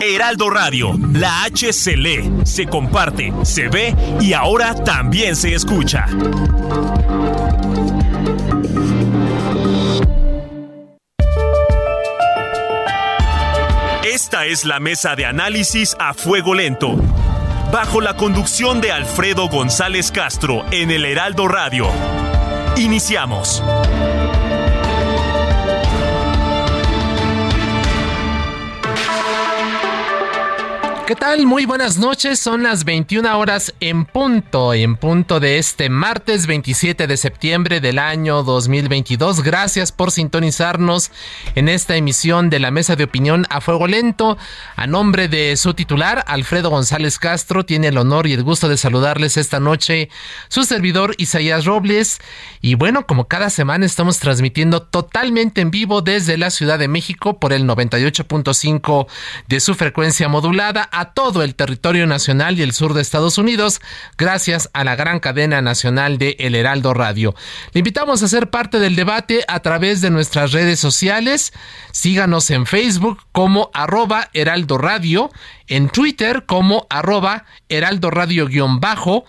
Heraldo Radio, la H se lee, se comparte, se ve y ahora también se escucha. Esta es la mesa de análisis a fuego lento, bajo la conducción de Alfredo González Castro en el Heraldo Radio. Iniciamos. ¿Qué tal? Muy buenas noches. Son las 21 horas en punto, en punto de este martes 27 de septiembre del año 2022. Gracias por sintonizarnos en esta emisión de la Mesa de Opinión a Fuego Lento. A nombre de su titular, Alfredo González Castro, tiene el honor y el gusto de saludarles esta noche su servidor Isaías Robles. Y bueno, como cada semana estamos transmitiendo totalmente en vivo desde la Ciudad de México por el 98.5 de su frecuencia modulada a todo el territorio nacional y el sur de Estados Unidos, gracias a la gran cadena nacional de El Heraldo Radio. Le invitamos a ser parte del debate a través de nuestras redes sociales. Síganos en Facebook como arroba Heraldo Radio, en Twitter como arroba Heraldo Radio-bajo,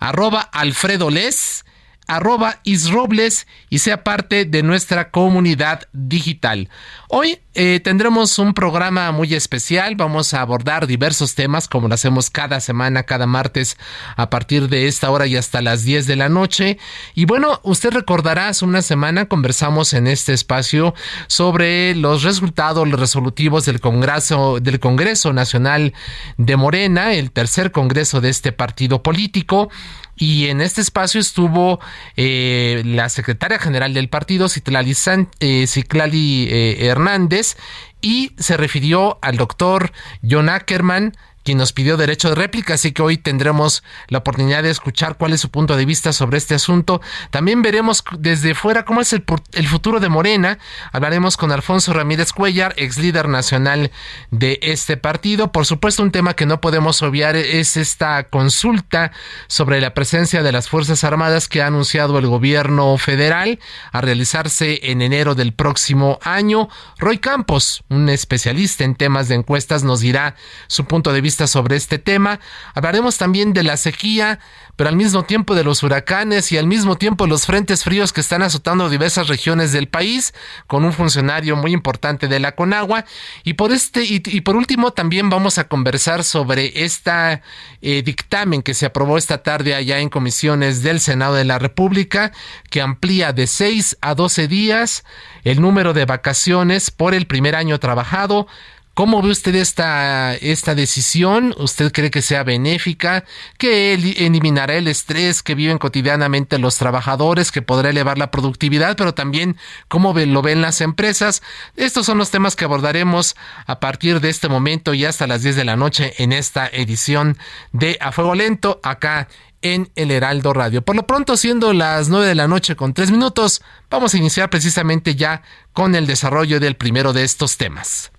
arroba Alfredo Les, arroba isrobles y sea parte de nuestra comunidad digital. Hoy eh, tendremos un programa muy especial, vamos a abordar diversos temas como lo hacemos cada semana, cada martes a partir de esta hora y hasta las 10 de la noche. Y bueno, usted recordará, hace una semana conversamos en este espacio sobre los resultados, resolutivos del Congreso, del Congreso Nacional de Morena, el tercer Congreso de este partido político. Y en este espacio estuvo eh, la secretaria general del partido, eh, Citlali eh, Hernández, y se refirió al doctor John Ackerman, quien nos pidió derecho de réplica, así que hoy tendremos la oportunidad de escuchar cuál es su punto de vista sobre este asunto. También veremos desde fuera cómo es el, el futuro de Morena. Hablaremos con Alfonso Ramírez Cuellar, ex líder nacional de este partido. Por supuesto, un tema que no podemos obviar es esta consulta sobre la presencia de las Fuerzas Armadas que ha anunciado el gobierno federal a realizarse en enero del próximo año. Roy Campos, un especialista en temas de encuestas, nos dirá su punto de vista sobre este tema. Hablaremos también de la sequía, pero al mismo tiempo de los huracanes y al mismo tiempo los frentes fríos que están azotando diversas regiones del país, con un funcionario muy importante de la Conagua. Y por este, y, por último, también vamos a conversar sobre esta eh, dictamen que se aprobó esta tarde allá en comisiones del Senado de la República, que amplía de 6 a 12 días el número de vacaciones por el primer año trabajado ¿Cómo ve usted esta, esta decisión? ¿Usted cree que sea benéfica? ¿Que eliminará el estrés que viven cotidianamente los trabajadores? ¿Que podrá elevar la productividad? Pero también, ¿cómo lo ven las empresas? Estos son los temas que abordaremos a partir de este momento y hasta las 10 de la noche en esta edición de A Fuego Lento, acá en el Heraldo Radio. Por lo pronto, siendo las 9 de la noche con 3 minutos, vamos a iniciar precisamente ya con el desarrollo del primero de estos temas.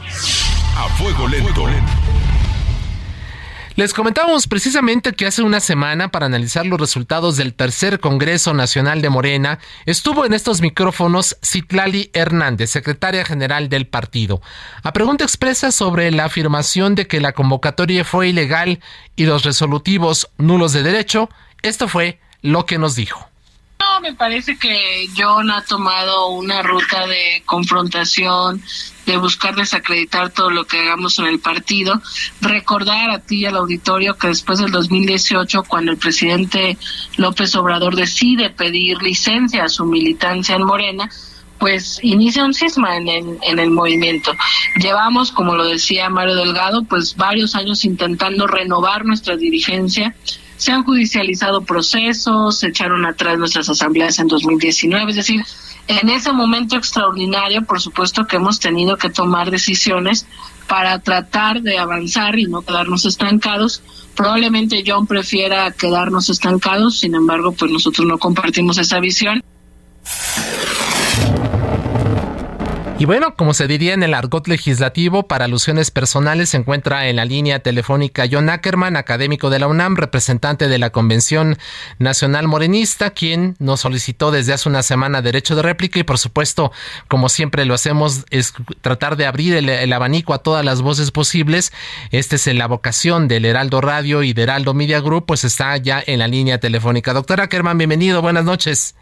A fuego lento. Les comentábamos precisamente que hace una semana para analizar los resultados del tercer Congreso Nacional de Morena estuvo en estos micrófonos Citlali Hernández, secretaria general del partido. A pregunta expresa sobre la afirmación de que la convocatoria fue ilegal y los resolutivos nulos de derecho, esto fue lo que nos dijo. No, me parece que John ha tomado una ruta de confrontación, de buscar desacreditar todo lo que hagamos en el partido. Recordar a ti y al auditorio que después del 2018, cuando el presidente López Obrador decide pedir licencia a su militancia en Morena, pues inicia un cisma en el, en el movimiento. Llevamos, como lo decía Mario Delgado, pues varios años intentando renovar nuestra dirigencia se han judicializado procesos, se echaron atrás nuestras asambleas en 2019, es decir, En ese momento extraordinario, por supuesto que hemos tenido que tomar decisiones para tratar de avanzar y no quedarnos estancados. Probablemente John prefiera quedarnos estancados, sin embargo, pues nosotros no compartimos esa visión. Y bueno, como se diría en el argot legislativo, para alusiones personales se encuentra en la línea telefónica John Ackerman, académico de la UNAM, representante de la Convención Nacional Morenista, quien nos solicitó desde hace una semana derecho de réplica y por supuesto, como siempre lo hacemos, es tratar de abrir el, abanico a todas las voces posibles. Esta es la vocación del Heraldo Radio y de Heraldo Media Group, pues está ya en la línea telefónica. Doctor Ackerman, bienvenido, buenas noches.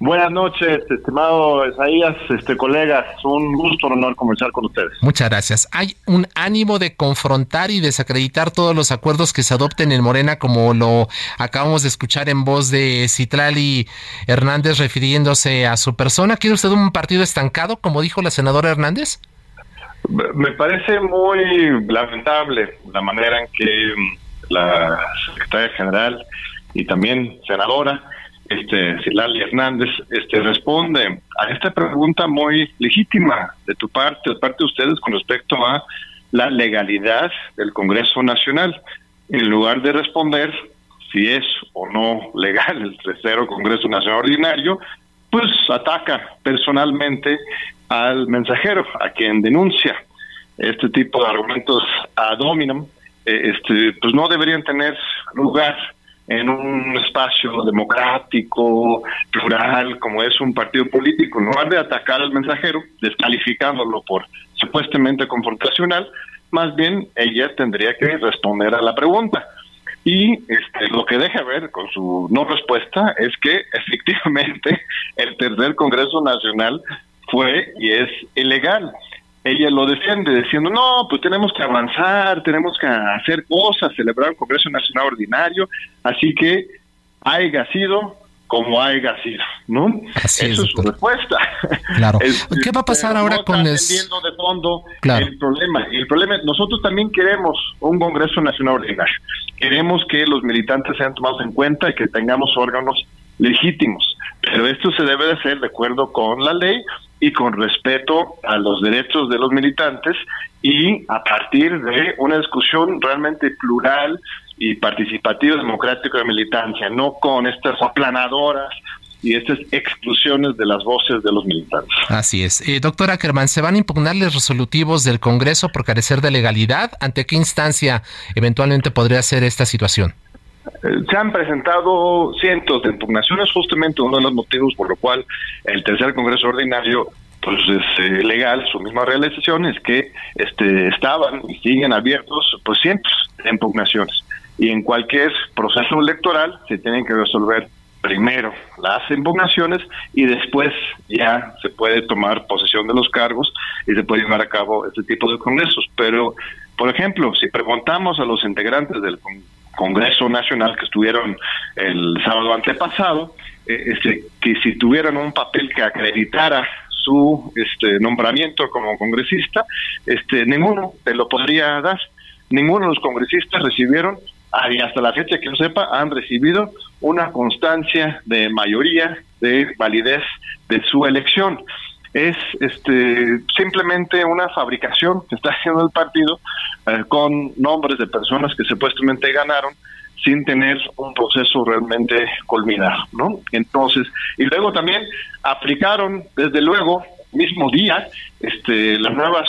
Buenas noches, estimado Isaías, este colegas, un gusto, un honor conversar con ustedes. Muchas gracias. Hay un ánimo de confrontar y desacreditar todos los acuerdos que se adopten en Morena, como lo acabamos de escuchar en voz de Citlali Hernández refiriéndose a su persona. ¿Quiere usted un partido estancado, como dijo la senadora Hernández? Me parece muy lamentable la manera en que mm, la secretaria general y también senadora este, Silali Hernández, este, responde a esta pregunta muy legítima de tu parte, de parte de ustedes, con respecto a la legalidad del Congreso Nacional. En lugar de responder si es o no legal el tercero Congreso Nacional Ordinario, pues ataca personalmente al mensajero, a quien denuncia este tipo de argumentos ad hominem, eh, este, pues no deberían tener lugar en un espacio democrático, plural, como es un partido político, en lugar de atacar al mensajero, descalificándolo por supuestamente confrontacional, más bien ella tendría que responder a la pregunta. Y este, lo que deja ver con su no respuesta es que efectivamente el tercer Congreso Nacional fue y es ilegal ella lo defiende diciendo, no, pues tenemos que avanzar, tenemos que hacer cosas, celebrar un Congreso Nacional Ordinario, así que haya sido como haya sido, ¿no? Así Eso es, su respuesta. Claro. ¿Qué va a pasar ahora con el... de fondo el problema. El problema, nosotros también queremos un Congreso Nacional Ordinario. Queremos que los militantes sean tomados en cuenta y que tengamos órganos legítimos. Pero esto se debe de hacer de acuerdo con la ley y con respeto a los derechos de los militantes y a partir de una discusión realmente plural y participativa democrática de militancia, no con estas aplanadoras y estas exclusiones de las voces de los militantes. Así es. Eh, doctora Ackerman, ¿se van a impugnar los resolutivos del Congreso por carecer de legalidad? ¿Ante qué instancia eventualmente podría ser esta situación? Eh, se han presentado cientos de impugnaciones, justamente uno de los motivos por lo cual el tercer Congreso Ordinario pues es eh, legal, su misma realización es que este estaban y siguen abiertos pues cientos de impugnaciones y en cualquier proceso electoral se tienen que resolver primero las impugnaciones y después ya se puede tomar posesión de los cargos y se puede llevar a cabo este tipo de congresos. Pero, por ejemplo, si preguntamos a los integrantes del Congreso Nacional que estuvieron el sábado antepasado, eh, este, que si tuvieran un papel que acreditara su este, nombramiento como congresista, este, ninguno te lo podría dar. Ninguno de los congresistas recibieron, y hasta la fecha que yo sepa, han recibido una constancia de mayoría de validez de su elección es este simplemente una fabricación que está haciendo el partido eh, con nombres de personas que supuestamente ganaron sin tener un proceso realmente culminado, ¿no? Entonces, y luego también aplicaron desde luego mismo día este las nuevas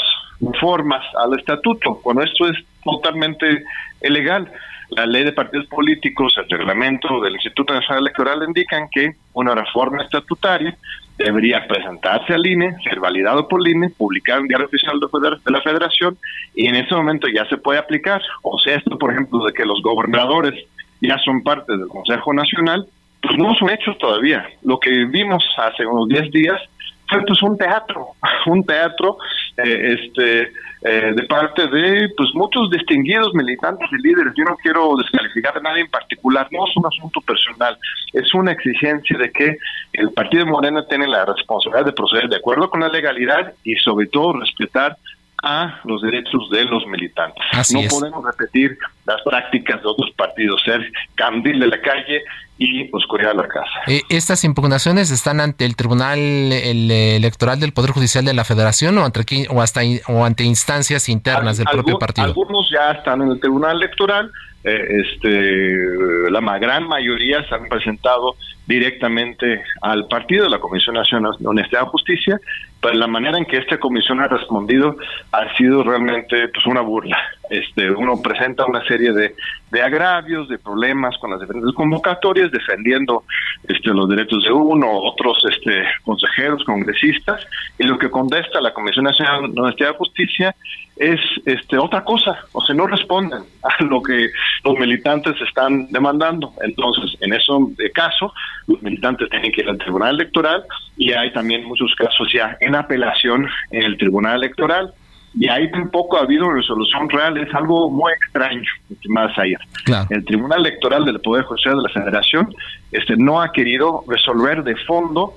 formas al estatuto, cuando esto es totalmente ilegal. La ley de partidos políticos, el reglamento del Instituto Nacional Electoral indican que una reforma estatutaria debería presentarse al INE, ser validado por el INE, publicar en Diario Oficial de la Federación y en ese momento ya se puede aplicar. O sea, esto, por ejemplo, de que los gobernadores ya son parte del Consejo Nacional, pues no son hechos todavía. Lo que vimos hace unos 10 días fue pues un teatro, un teatro eh, este eh, de parte de pues muchos distinguidos militantes y líderes. Yo no quiero descalificar a nadie en particular, no es un asunto personal, es una exigencia de que el Partido Morena tiene la responsabilidad de proceder de acuerdo con la legalidad y sobre todo respetar a los derechos de los militantes. Así no es. podemos repetir las prácticas de otros partidos, ser candil de la calle y oscuridad de la casa. Eh, ¿Estas impugnaciones están ante el Tribunal el, Electoral del Poder Judicial de la Federación o, ante, o, hasta, o ante instancias internas del propio partido? Algunos ya están en el Tribunal Electoral, eh, este, la gran mayoría se han presentado directamente al partido la Comisión Nacional de Honestidad y Justicia, pero la manera en que esta comisión ha respondido ha sido realmente pues una burla. Este, uno presenta una serie de, de agravios, de problemas con las diferentes convocatorias, defendiendo este, los derechos de uno, otros este, consejeros, congresistas, y lo que contesta la Comisión Nacional de Justicia es este otra cosa, o sea, no responden a lo que los militantes están demandando. Entonces, en ese caso, los militantes tienen que ir al Tribunal Electoral y hay también muchos casos ya en apelación en el Tribunal Electoral y ahí tampoco ha habido resolución real, es algo muy extraño, más allá. Claro. El Tribunal Electoral del Poder Judicial de la Federación este, no ha querido resolver de fondo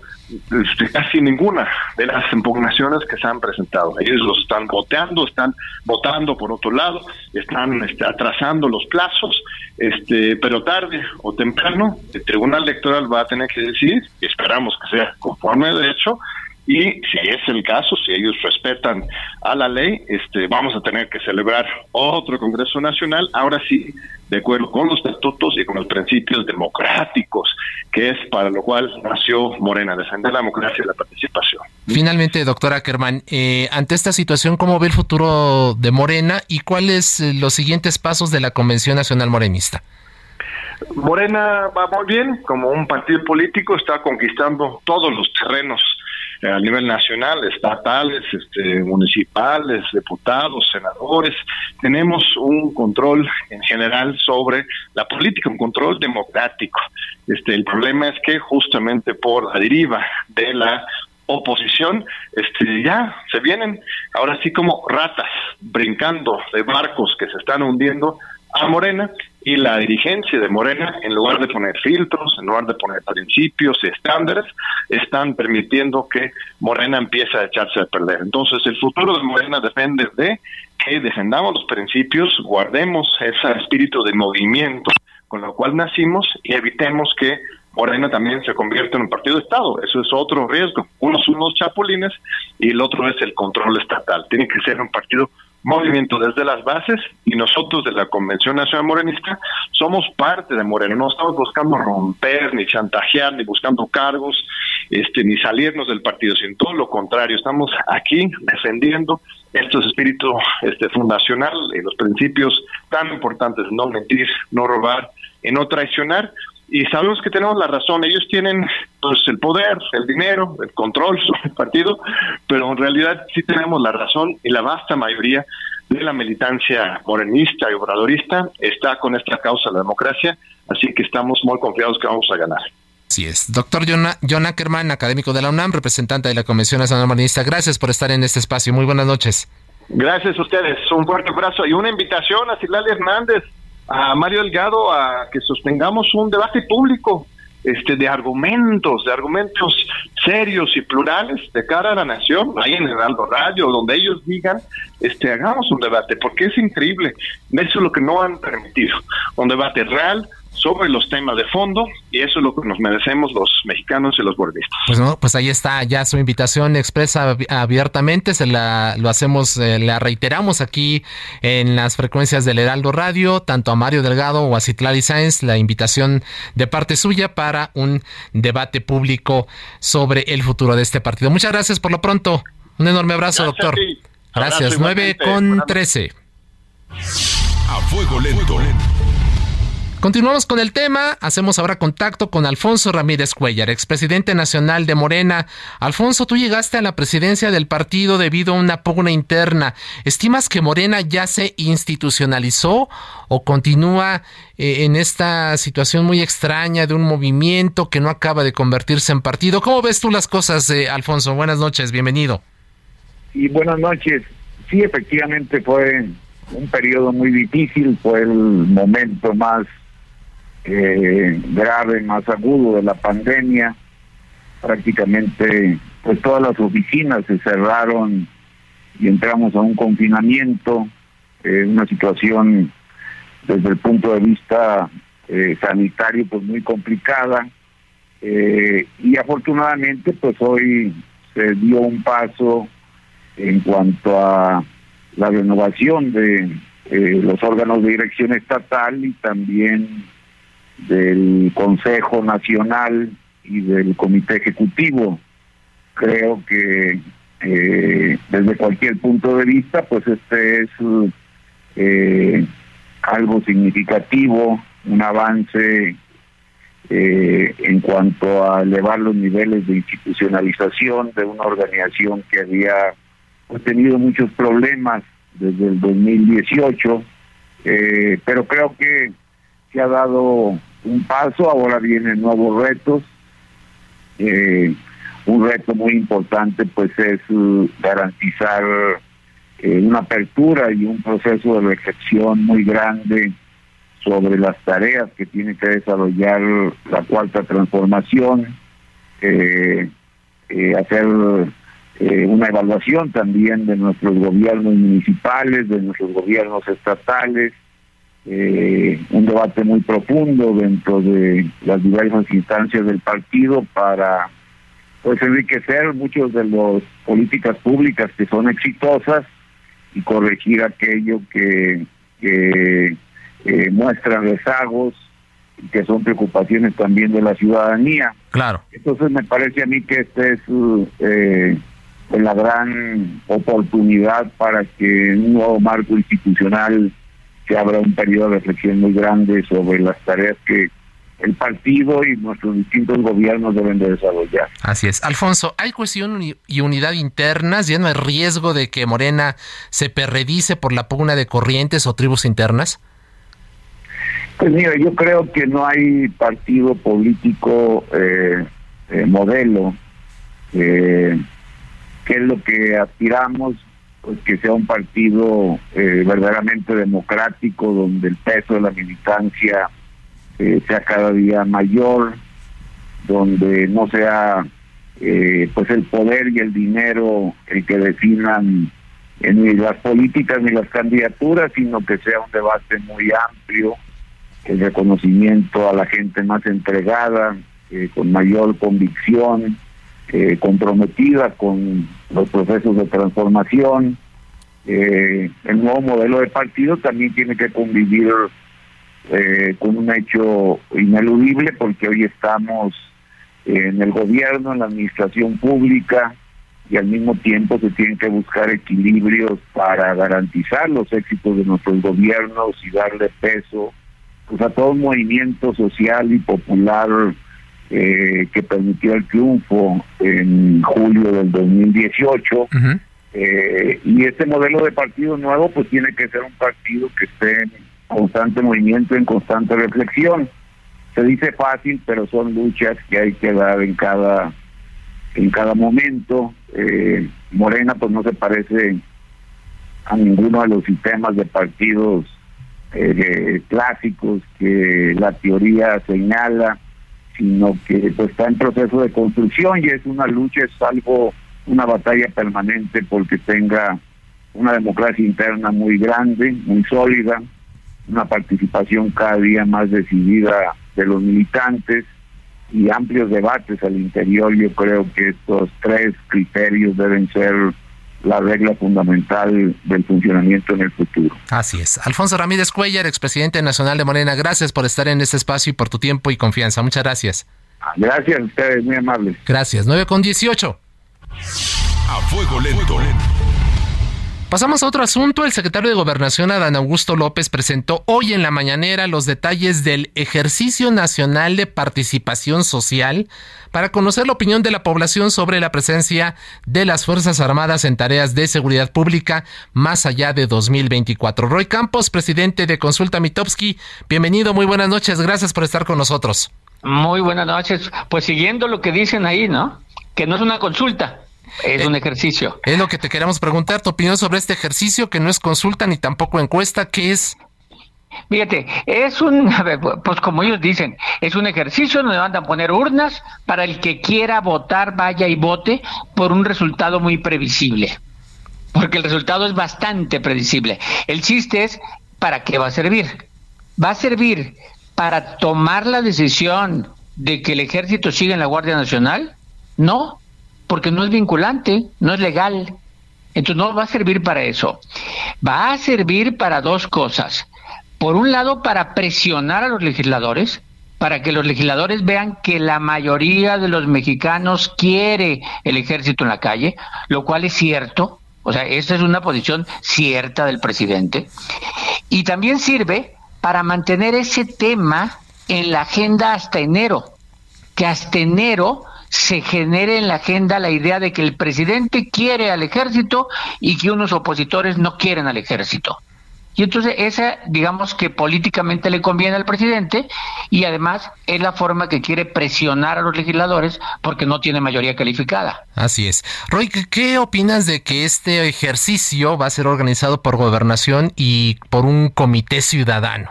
casi ninguna de las impugnaciones que se han presentado. Ellos los están voteando, están votando por otro lado, están este, atrasando los plazos, este, pero tarde o temprano el Tribunal Electoral va a tener que decidir, y esperamos que sea conforme de hecho, y si es el caso, si ellos respetan a la ley, este, vamos a tener que celebrar otro Congreso Nacional, ahora sí, de acuerdo con los estatutos y con los principios democráticos, que es para lo cual nació Morena, defender la democracia y la participación. Finalmente, doctora Ackerman, eh, ante esta situación, ¿cómo ve el futuro de Morena y cuáles eh, los siguientes pasos de la Convención Nacional Morenista? Morena va muy bien, como un partido político está conquistando todos los terrenos a nivel nacional, estatales, este, municipales, diputados, senadores. Tenemos un control en general sobre la política, un control democrático. Este, el problema es que justamente por la deriva de la oposición, este, ya se vienen ahora sí como ratas brincando de barcos que se están hundiendo a Morena y la dirigencia de Morena, en lugar de poner filtros, en lugar de poner principios y estándares, están permitiendo que Morena empiece a echarse a perder. Entonces, el futuro de Morena depende de que defendamos los principios, guardemos ese espíritu de movimiento con lo cual nacimos y evitemos que Morena también se convierta en un partido de Estado. Eso es otro riesgo. Uno son los chapulines y el otro es el control estatal. Tiene que ser un partido movimiento desde las bases y nosotros de la Convención Nacional Morenista somos parte de Morena, no estamos buscando romper, ni chantajear, ni buscando cargos, este, ni salirnos del partido, sino todo lo contrario, estamos aquí defendiendo estos espíritu este, fundacional y los principios tan importantes, no mentir, no robar y no traicionar, y sabemos que tenemos la razón. Ellos tienen pues el poder, el dinero, el control sobre el partido, pero en realidad sí tenemos la razón y la vasta mayoría de la militancia morenista y obradorista está con esta causa de la democracia, así que estamos muy confiados que vamos a ganar. Así es. Doctor John, John Ackerman, académico de la UNAM, representante de la Convención Nacional Morenista. Gracias por estar en este espacio. Muy buenas noches. Gracias a ustedes. Un fuerte abrazo y una invitación a Cilalia Hernández a Mario Delgado a que sostengamos un debate público este de argumentos, de argumentos serios y plurales de cara a la nación, ahí en el Aldo Radio, donde ellos digan, este hagamos un debate, porque es increíble, eso es lo que no han permitido, un debate real sobre los temas de fondo y eso es lo que nos merecemos los mexicanos y los bordistas. Pues no, pues ahí está ya su invitación expresa abiertamente, se la lo hacemos, eh, la reiteramos aquí en las frecuencias del Heraldo Radio, tanto a Mario Delgado o a Citlali Sáenz, la invitación de parte suya para un debate público sobre el futuro de este partido. Muchas gracias por lo pronto. Un enorme abrazo, Gracias doctor. a. Gracias. Abrazo 9 igualmente. con Buenas 13. A fuego lento. Continuamos con el tema. Hacemos ahora contacto con Alfonso Ramírez Cuellar, expresidente nacional de Morena. Alfonso, tú llegaste a la presidencia del partido debido a una pugna interna. ¿Estimas que Morena ya se institucionalizó o continúa eh, en esta situación muy extraña de un movimiento que no acaba de convertirse en partido? ¿Cómo ves tú las cosas, eh, Alfonso? Buenas noches, bienvenido. Y buenas noches. Sí, efectivamente fue un periodo muy difícil, fue el momento más eh, grave, más agudo de la pandemia. Prácticamente, pues todas las oficinas se cerraron y entramos a un confinamiento, eh, una situación desde el punto de vista eh, sanitario pues muy complicada eh, y afortunadamente pues hoy se dio un paso en cuanto a la renovación de eh, los órganos de dirección estatal y también del Consejo Nacional y del Comité Ejecutivo. Creo que eh, desde cualquier punto de vista, pues este es eh, algo significativo, un avance eh, en cuanto a elevar los niveles de institucionalización de una organización que había pues, tenido muchos problemas desde el 2018, eh, pero creo que se ha dado un paso, ahora vienen nuevos retos. Eh, un reto muy importante pues es uh, garantizar eh, una apertura y un proceso de reflexión muy grande sobre las tareas que tiene que desarrollar la cuarta transformación, eh, hacer una evaluación también de nuestros gobiernos municipales, de nuestros gobiernos estatales, eh, un debate muy profundo dentro de las diversas instancias del partido para pues enriquecer muchos de las políticas públicas que son exitosas y corregir aquello que, que eh, muestran rezagos y que son preocupaciones también de la ciudadanía. Claro. Entonces me parece a mí que esta es eh, la gran oportunidad para que un nuevo marco institucional se abra un periodo de reflexión muy grande sobre las tareas que el partido y nuestros distintos gobiernos deben de desarrollar. Así es. Alfonso, ¿hay cohesión y unidad internas? ¿Ya no hay riesgo de que Morena se perredice por la pugna de corrientes o tribus internas? Pues mira, yo creo que no hay partido político eh, eh, modelo, eh, que es lo que aspiramos, pues que sea un partido eh, verdaderamente democrático, donde el peso de la militancia eh, sea cada día mayor, donde no sea eh, pues el poder y el dinero el que definan eh, ni las políticas ni las candidaturas, sino que sea un debate muy amplio, el reconocimiento a la gente más entregada, eh, con mayor convicción, eh, comprometida con los procesos de transformación. Eh, el nuevo modelo de partido también tiene que convivir eh, con un hecho ineludible porque hoy estamos en el gobierno, en la administración pública y al mismo tiempo se tienen que buscar equilibrios para garantizar los éxitos de nuestros gobiernos y darle peso pues a todo un movimiento social y popular eh, que permitió el triunfo en julio del 2018 uh -huh. eh, y este modelo de partido nuevo pues tiene que ser un partido que esté en constante movimiento, en constante reflexión. Se dice fácil, pero son luchas que hay que dar en cada en cada momento. Eh, Morena pues no se parece a ninguno de los sistemas de partidos eh, clásicos que la teoría señala, sino que pues está en proceso de construcción y es una lucha, es algo, una batalla permanente porque tenga una democracia interna muy grande, muy sólida, una participación cada día más decidida de los militantes y amplios debates al interior. Yo creo que estos tres criterios deben ser la regla fundamental del funcionamiento en el futuro. Así es. Alfonso Ramírez Cuellar, expresidente nacional de Morena, gracias por estar en este espacio y por tu tiempo y confianza. Muchas gracias. Gracias a ustedes, muy amables. Gracias. 9 con 18. A fuego lento. Pasamos a otro asunto. El secretario de Gobernación, Adán Augusto López, presentó hoy en la mañanera los detalles del Ejercicio Nacional de Participación Social para conocer la opinión de la población sobre la presencia de las Fuerzas Armadas en tareas de seguridad pública más allá de 2024. Roy Campos, presidente de Consulta Mitowski, bienvenido, muy buenas noches, gracias por estar con nosotros. Muy buenas noches. Pues siguiendo lo que dicen ahí, ¿no? Que no es una consulta, es eh, un ejercicio. Es lo que te queremos preguntar, tu opinión sobre este ejercicio que no es consulta ni tampoco encuesta, ¿qué es? Fíjate, es un, pues como ellos dicen, es un ejercicio donde van a poner urnas para el que quiera votar, vaya y vote por un resultado muy previsible. porque el resultado es bastante predecible. El chiste es, ¿para qué va a servir? ¿Va a servir para tomar la decisión de que el ejército siga en la Guardia Nacional? No, porque no es vinculante, no es legal. Entonces no va a servir para eso. Va a servir para dos cosas. Por un lado, para presionar a los legisladores, para que los legisladores vean que la mayoría de los mexicanos quiere el ejército en la calle, lo cual es cierto. O sea, esa es una posición cierta del presidente. Y también sirve para mantener ese tema en la agenda hasta enero, que hasta enero se genere en la agenda la idea de que el presidente quiere al ejército y que unos opositores no quieren al ejército. Y entonces esa, digamos que políticamente le conviene al presidente y además es la forma que quiere presionar a los legisladores porque no tiene mayoría calificada. Así es. Roy, ¿qué opinas de que este ejercicio va a ser organizado por gobernación y por un comité ciudadano?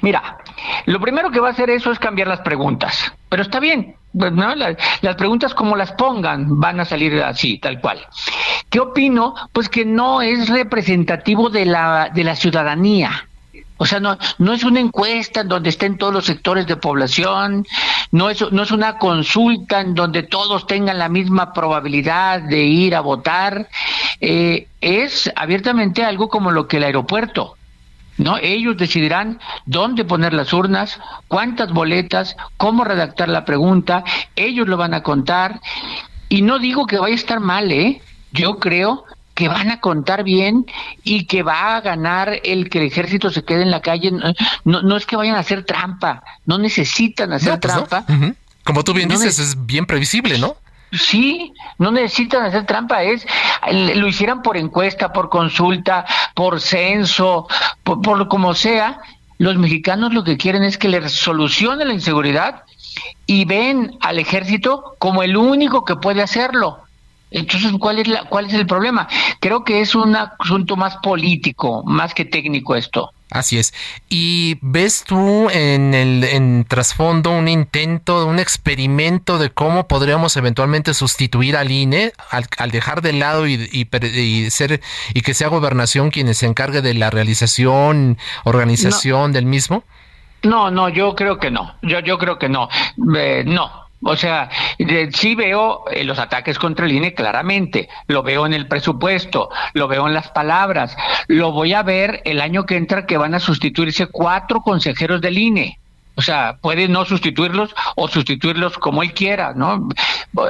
Mira, lo primero que va a hacer eso es cambiar las preguntas, pero está bien, ¿no? Las, las, preguntas como las pongan van a salir así, tal cual. ¿Qué opino? Pues que no es representativo de la, de la ciudadanía. O sea, no, no es una encuesta en donde estén todos los sectores de población, no es, no es una consulta en donde todos tengan la misma probabilidad de ir a votar, eh, es abiertamente algo como lo que el aeropuerto. ¿No? Ellos decidirán dónde poner las urnas, cuántas boletas, cómo redactar la pregunta, ellos lo van a contar. Y no digo que vaya a estar mal, ¿eh? Yo creo que van a contar bien y que va a ganar el que el ejército se quede en la calle. No, no es que vayan a hacer trampa, no necesitan hacer pues trampa. Como tú bien dices, es bien previsible, ¿no? Sí, no necesitan hacer trampa, es lo hicieran por encuesta, por consulta, por censo, por, por como sea. Los mexicanos lo que quieren es que les solucione la inseguridad y ven al ejército como el único que puede hacerlo. Entonces, ¿cuál es la, cuál es el problema? Creo que es un asunto más político, más que técnico esto. Así es. ¿Y ves tú en el en trasfondo un intento, un experimento de cómo podríamos eventualmente sustituir al INE al, al dejar de lado y, y, y, ser y que sea gobernación quien se encargue de la realización, organización no. del mismo? No, no, yo creo que no. Yo yo creo que no. Eh, no, o sea, sí veo eh, los ataques contra el INE claramente, lo veo en el presupuesto, lo veo en las palabras, lo voy a ver el año que entra que van a sustituirse cuatro consejeros del INE. O sea, puede no sustituirlos o sustituirlos como él quiera, ¿no?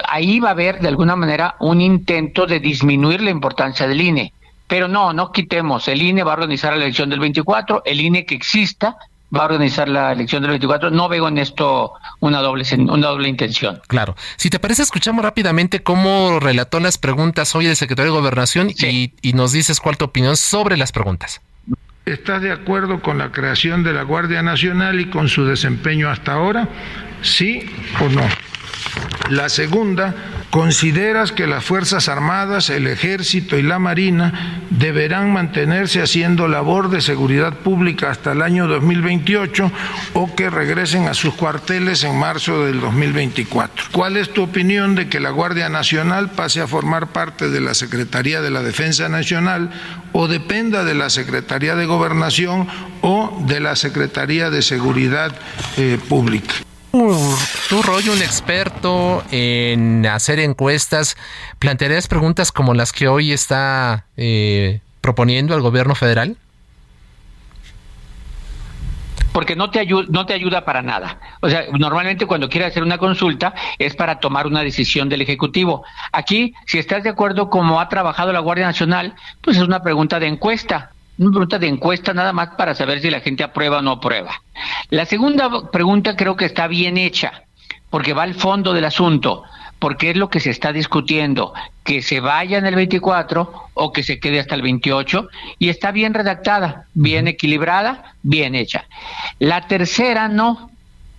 Ahí va a haber de alguna manera un intento de disminuir la importancia del INE. Pero no, no quitemos. El INE va a organizar la elección del 24, el INE que exista va a organizar la elección del 24. No veo en esto una doble, una doble intención. Claro. Si te parece, escuchamos rápidamente cómo relató las preguntas hoy el secretario de Gobernación sí. y, y nos dices cuál tu opinión sobre las preguntas. ¿Estás de acuerdo con la creación de la Guardia Nacional y con su desempeño hasta ahora? ¿Sí o no? La segunda, ¿consideras que las Fuerzas Armadas, el Ejército y la Marina deberán mantenerse haciendo labor de seguridad pública hasta el año 2028 o que regresen a sus cuarteles en marzo del 2024? ¿Cuál es tu opinión de que la Guardia Nacional pase a formar parte de la Secretaría de la Defensa Nacional o dependa de la Secretaría de Gobernación o de la Secretaría de Seguridad eh, Pública? Tú, Roy, un experto en hacer encuestas, ¿plantearías preguntas como las que hoy está eh, proponiendo el gobierno federal? porque no te ayuda no te ayuda para nada. O sea, normalmente cuando quieres hacer una consulta es para tomar una decisión del ejecutivo. Aquí, si estás de acuerdo como ha trabajado la Guardia Nacional, pues es una pregunta de encuesta una pregunta de encuesta nada más para saber si la gente aprueba o no aprueba. La segunda pregunta creo que está bien hecha, porque va al fondo del asunto, porque es lo que se está discutiendo, que se vaya en el 24 o que se quede hasta el 28, y está bien redactada, bien equilibrada, bien hecha. La tercera no,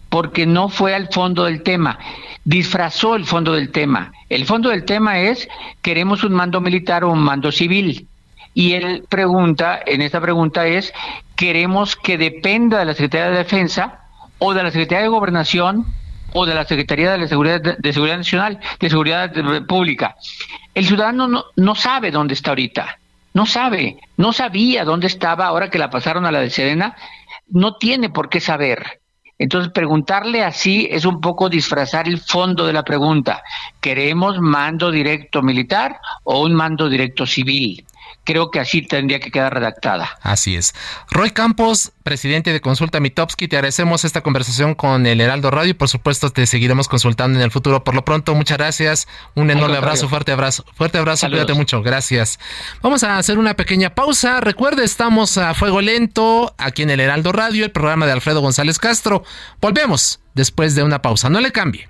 porque no fue al fondo del tema, disfrazó el fondo del tema. El fondo del tema es, queremos un mando militar o un mando civil y él pregunta, en esta pregunta es, queremos que dependa de la Secretaría de Defensa o de la Secretaría de Gobernación o de la Secretaría de la Seguridad de, Seguridad Nacional, de Seguridad Pública. El ciudadano no, no sabe dónde está ahorita, no sabe, no sabía dónde estaba ahora que la pasaron a la de Serena, no tiene por qué saber. Entonces, preguntarle así es un poco disfrazar el fondo de la pregunta. ¿Queremos mando directo militar o un mando directo civil? Creo que así tendría que quedar redactada. Así es. Roy Campos, presidente de Consulta Mitowski, te agradecemos esta conversación con el Heraldo Radio y por supuesto te seguiremos consultando en el futuro. Por lo pronto, muchas gracias. Un enorme abrazo, fuerte abrazo, fuerte abrazo, cuídate mucho. Gracias. Vamos a hacer una pequeña pausa. Recuerde, estamos a fuego lento aquí en el Heraldo Radio, el programa de Alfredo González Castro. Volvemos después de una pausa. No le cambie.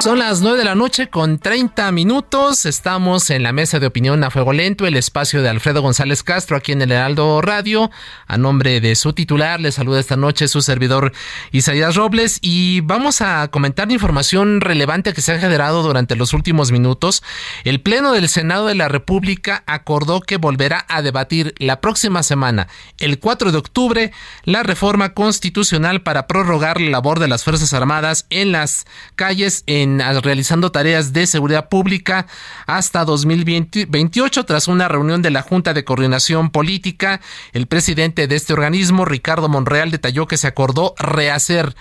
Son las 9 de la noche con 30 minutos. Estamos en la mesa de opinión a fuego lento, el espacio de Alfredo González Castro aquí en el Heraldo Radio. A nombre de su titular, le saluda esta noche su servidor Isaías Robles y vamos a comentar información relevante que se ha generado durante los últimos minutos. El Pleno del Senado de la República acordó que volverá a debatir la próxima semana, el 4 de octubre, la reforma constitucional para prorrogar la labor de las Fuerzas Armadas en las calles en realizando tareas de seguridad pública hasta 2028 tras una reunión de la Junta de Coordinación Política. El presidente de este organismo, Ricardo Monreal, detalló que se acordó rehacer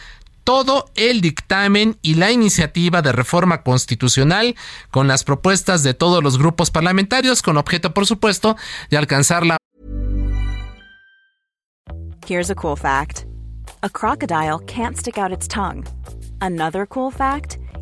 todo el dictamen y la iniciativa de reforma constitucional con las propuestas de todos los grupos parlamentarios con objeto, por supuesto, de alcanzar la Here's a cool fact. A crocodile can't stick out its tongue. Another cool fact,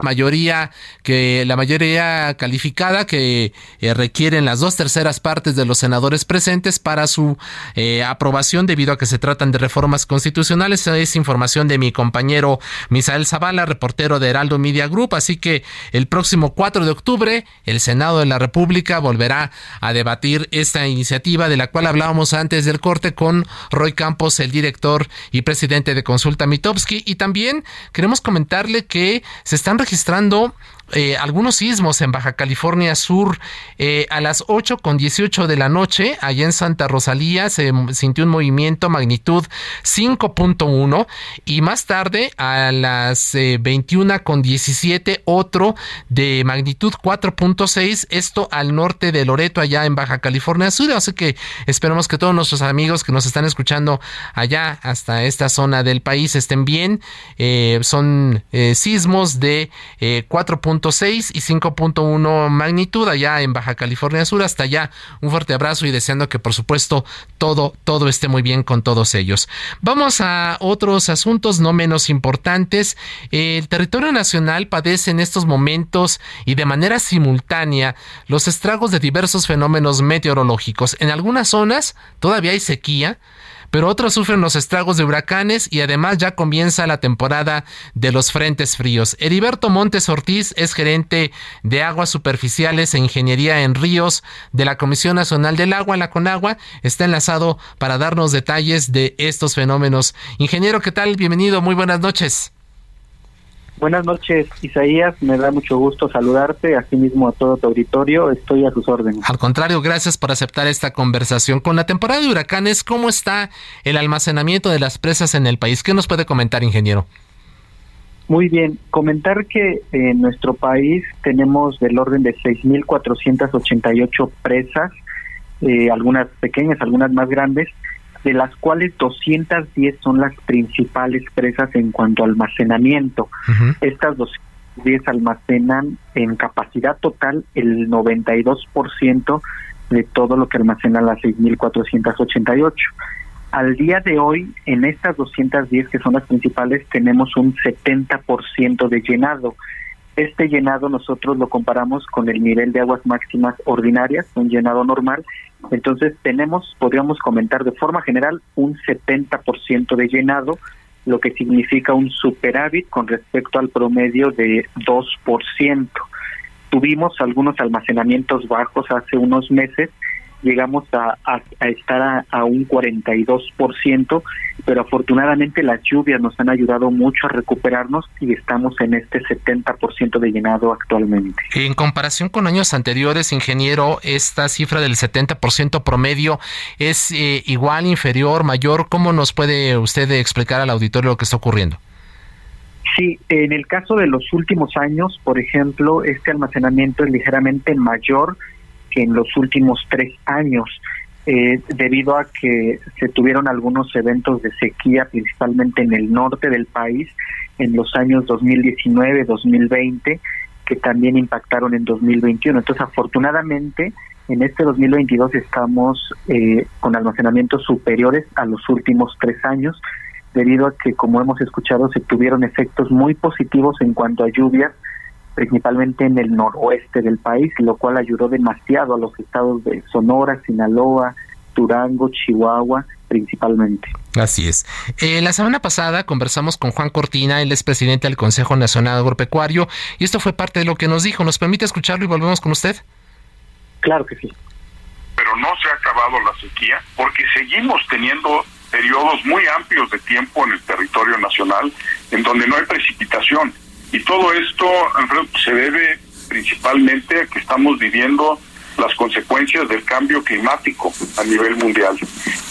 mayoría que la mayoría calificada que eh, requieren las dos terceras partes de los senadores presentes para su eh, aprobación debido a que se tratan de reformas constitucionales. Es información de mi compañero Misael Zavala reportero de Heraldo Media Group. Así que el próximo 4 de octubre el Senado de la República volverá a debatir esta iniciativa de la cual hablábamos antes del corte con Roy Campos el director y presidente de Consulta Mitowski y también queremos comentarle que se están registrando eh, algunos sismos en Baja California Sur eh, a las 8 con 18 de la noche, allá en Santa Rosalía se sintió un movimiento magnitud 5.1 y más tarde a las 21 eh, con 17 otro de magnitud 4.6, esto al norte de Loreto, allá en Baja California Sur, así que esperamos que todos nuestros amigos que nos están escuchando allá hasta esta zona del país estén bien, son sismos de 4.6 6 y 5.1 magnitud allá en Baja California Sur. Hasta allá, un fuerte abrazo y deseando que por supuesto todo, todo esté muy bien con todos ellos. Vamos a otros asuntos no menos importantes. El territorio nacional padece en estos momentos y de manera simultánea los estragos de diversos fenómenos meteorológicos. En algunas zonas todavía hay sequía pero otros sufren los estragos de huracanes y además ya comienza la temporada de los frentes fríos. Heriberto Montes Ortiz es gerente de aguas superficiales e ingeniería en ríos de la Comisión Nacional del Agua, la CONAGUA. Está enlazado para darnos detalles de estos fenómenos. Ingeniero, ¿qué tal? Bienvenido, muy buenas noches. Buenas noches, Isaías. Me da mucho gusto saludarte, asimismo a todo tu auditorio. Estoy a sus órdenes. Al contrario, gracias por aceptar esta conversación. Con la temporada de huracanes, ¿cómo está el almacenamiento de las presas en el país? ¿Qué nos puede comentar, ingeniero? Muy bien, comentar que en nuestro país tenemos del orden de 6.488 presas, eh, algunas pequeñas, algunas más grandes, de las cuales 210 son las principales presas en cuanto a almacenamiento. Estas 210 almacenan en capacidad total el 92% de todo lo que almacenan las 6.488. Al día de hoy, en estas 210 que son las principales, tenemos un 70% de llenado. Este llenado nosotros lo comparamos con el nivel de aguas máximas ordinarias, un llenado normal, entonces tenemos, podríamos comentar de forma general, un 70% de llenado, lo que significa un superávit con respecto al promedio de 2%. Tuvimos algunos almacenamientos bajos hace unos meses llegamos a, estar a, un 42%, pero afortunadamente las lluvias nos han ayudado mucho a recuperarnos y estamos en este 70% de llenado actualmente. En comparación con años anteriores, ingeniero, esta cifra del 70% promedio es eh, igual, inferior, mayor. ¿Cómo nos puede usted explicar al auditorio lo que está ocurriendo? Sí, en el caso de los últimos años, por ejemplo, este almacenamiento es ligeramente mayor en los últimos tres años, eh, debido a que se tuvieron algunos eventos de sequía, principalmente en el norte del país, en los años 2019, 2020, que también impactaron en 2021. Entonces, afortunadamente, en este 2022 estamos eh, con almacenamientos superiores a los últimos tres años, debido a que, como hemos escuchado, se tuvieron efectos muy positivos en cuanto a lluvias principalmente en el noroeste del país, lo cual ayudó demasiado a los estados de Sonora, Sinaloa, Durango, Chihuahua, principalmente. Así es. Eh, la semana pasada conversamos con Juan Cortina, él es presidente del Consejo Nacional Agropecuario, y esto fue parte de lo que nos dijo. ¿Nos permite escucharlo y volvemos con usted? Claro que sí. Pero no se ha acabado la sequía porque seguimos teniendo periodos muy amplios de tiempo en el territorio nacional en donde no hay precipitación. Y todo esto, se debe principalmente a que estamos viviendo las consecuencias del cambio climático a nivel mundial.